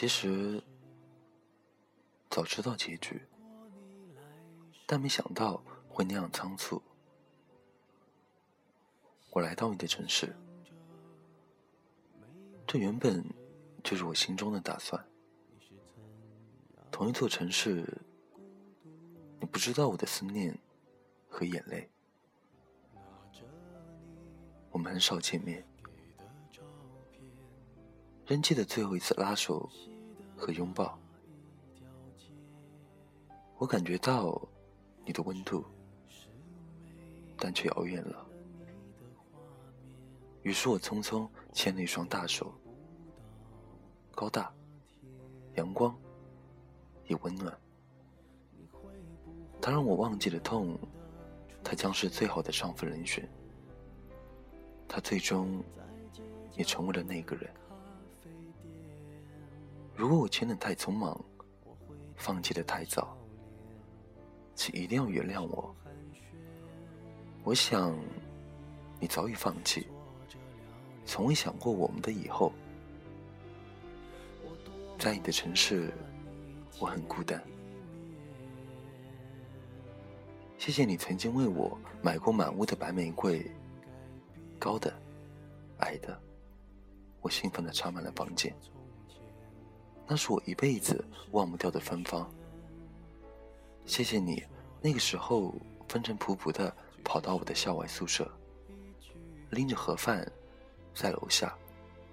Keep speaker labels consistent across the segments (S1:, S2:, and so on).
S1: 其实早知道结局，但没想到会那样仓促。我来到你的城市，这原本就是我心中的打算。同一座城市，你不知道我的思念和眼泪。我们很少见面，仍记得最后一次拉手和拥抱。我感觉到你的温度，但却遥远了。于是我匆匆牵了一双大手，高大，阳光，也温暖。它让我忘记了痛，他将是最好的上分人选。他最终也成为了那个人。如果我牵得太匆忙，放弃的太早，请一定要原谅我。我想你早已放弃，从未想过我们的以后。在你的城市，我很孤单。谢谢你曾经为我买过满屋的白玫瑰。高的，矮的，我兴奋的插满了房间。那是我一辈子忘不掉的芬芳。谢谢你，那个时候风尘仆仆的跑到我的校外宿舍，拎着盒饭，在楼下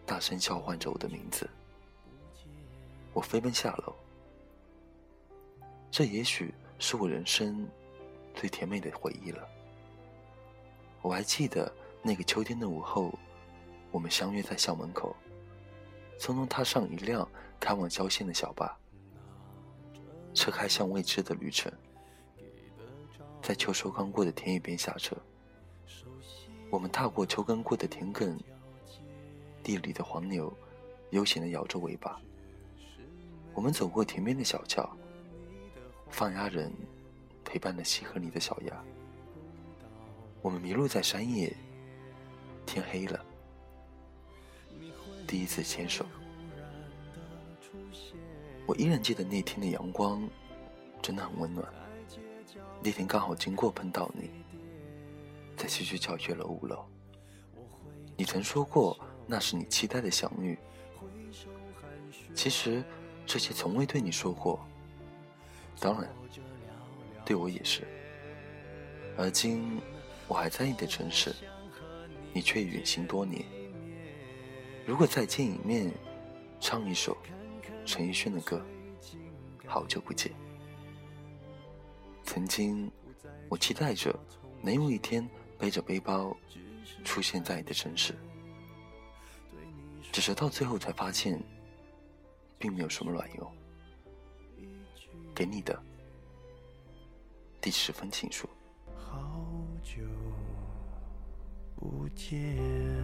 S1: 大声叫唤着我的名字。我飞奔下楼，这也许是我人生最甜美的回忆了。我还记得。那个秋天的午后，我们相约在校门口，匆匆踏上一辆开往郊县的小巴，车开向未知的旅程。在秋收刚过的田野边下车，我们踏过秋耕过的田埂，地里的黄牛悠闲地摇着尾巴。我们走过田边的小桥，放鸭人陪伴着溪河里的小鸭。我们迷路在山野。天黑了，第一次牵手，我依然记得那天的阳光真的很温暖。那天刚好经过碰到你，在西区教学楼五楼。你曾说过那是你期待的相遇，其实这些从未对你说过，当然对我也是。而今我还在你的城市。你却远行多年。如果再见一面，唱一首陈奕迅的歌，《好久不见》。曾经，我期待着能有一天背着背包出现在你的城市，只是到最后才发现，并没有什么卵用。给你的第十封情书。好久。不见。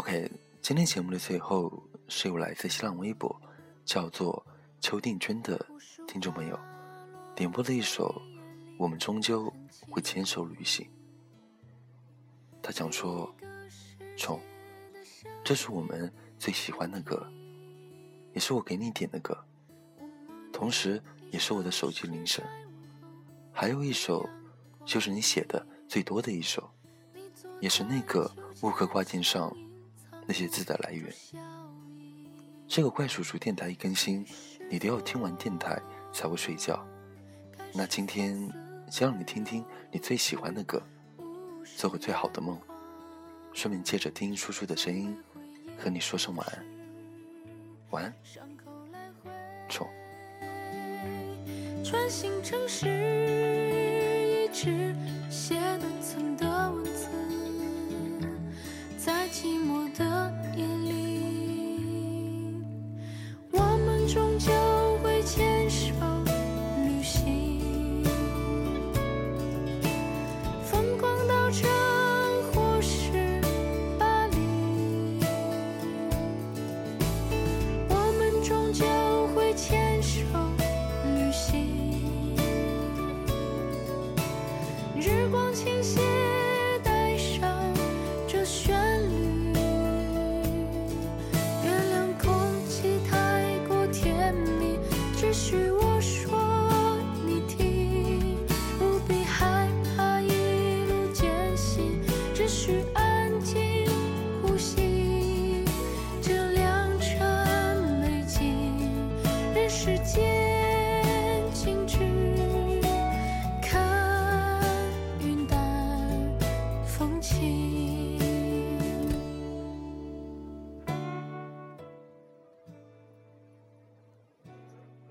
S1: OK，今天节目的最后。是由来自新浪微博，叫做邱定娟的听众朋友点播的一首《我们终究会牵手旅行》。他讲说：“冲，这是我们最喜欢的歌，也是我给你点的歌，同时也是我的手机铃声。还有一首，就是你写的最多的一首，也是那个木刻挂件上那些字的来源。”这个怪叔叔电台一更新，你都要听完电台才会睡觉。那今天先让你听听你最喜欢的歌，做个最好的梦，顺便借着听叔叔的声音和你说声晚安。晚安，冲。终究会牵手旅行
S2: 风光到或是巴黎我们终究你只是我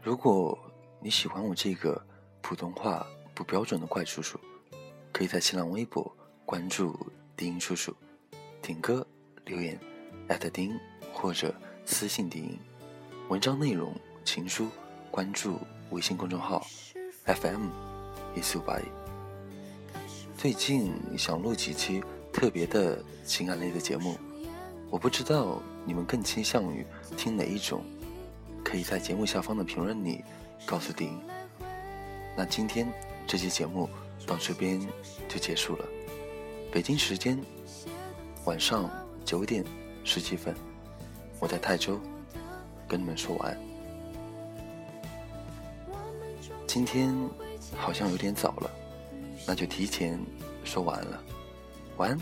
S1: 如果你喜欢我这个普通话不标准的怪叔叔，可以在新浪微博关注丁叔叔，点歌留言艾特丁或者私信丁。文章内容情书关注微信公众号 FM 一四五八一。最近想录几期特别的情感类的节目，我不知道你们更倾向于听哪一种。可以在节目下方的评论里告诉丁。那今天这期节目到这边就结束了。北京时间晚上九点十七分，我在泰州跟你们说晚安。今天好像有点早了，那就提前说晚安了。晚安，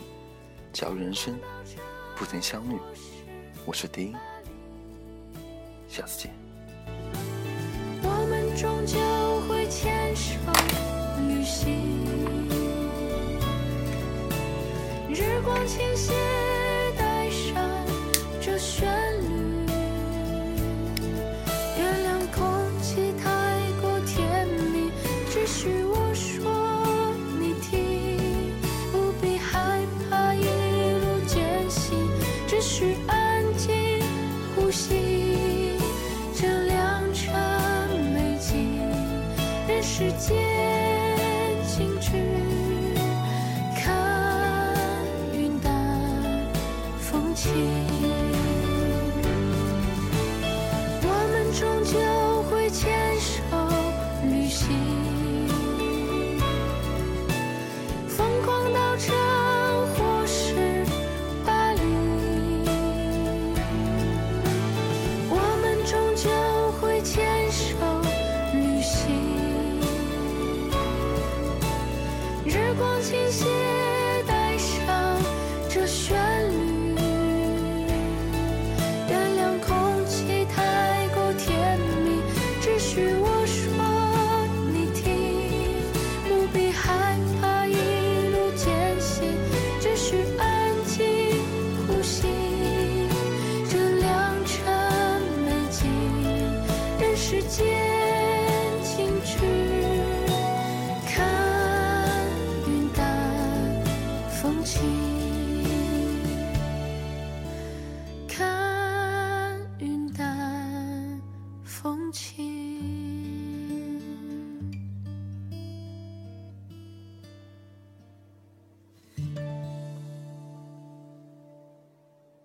S1: 假如人生不曾相遇，我是丁。下次见。
S2: 我们终究会牵手旅行，日光倾泻，世界。光倾泻，te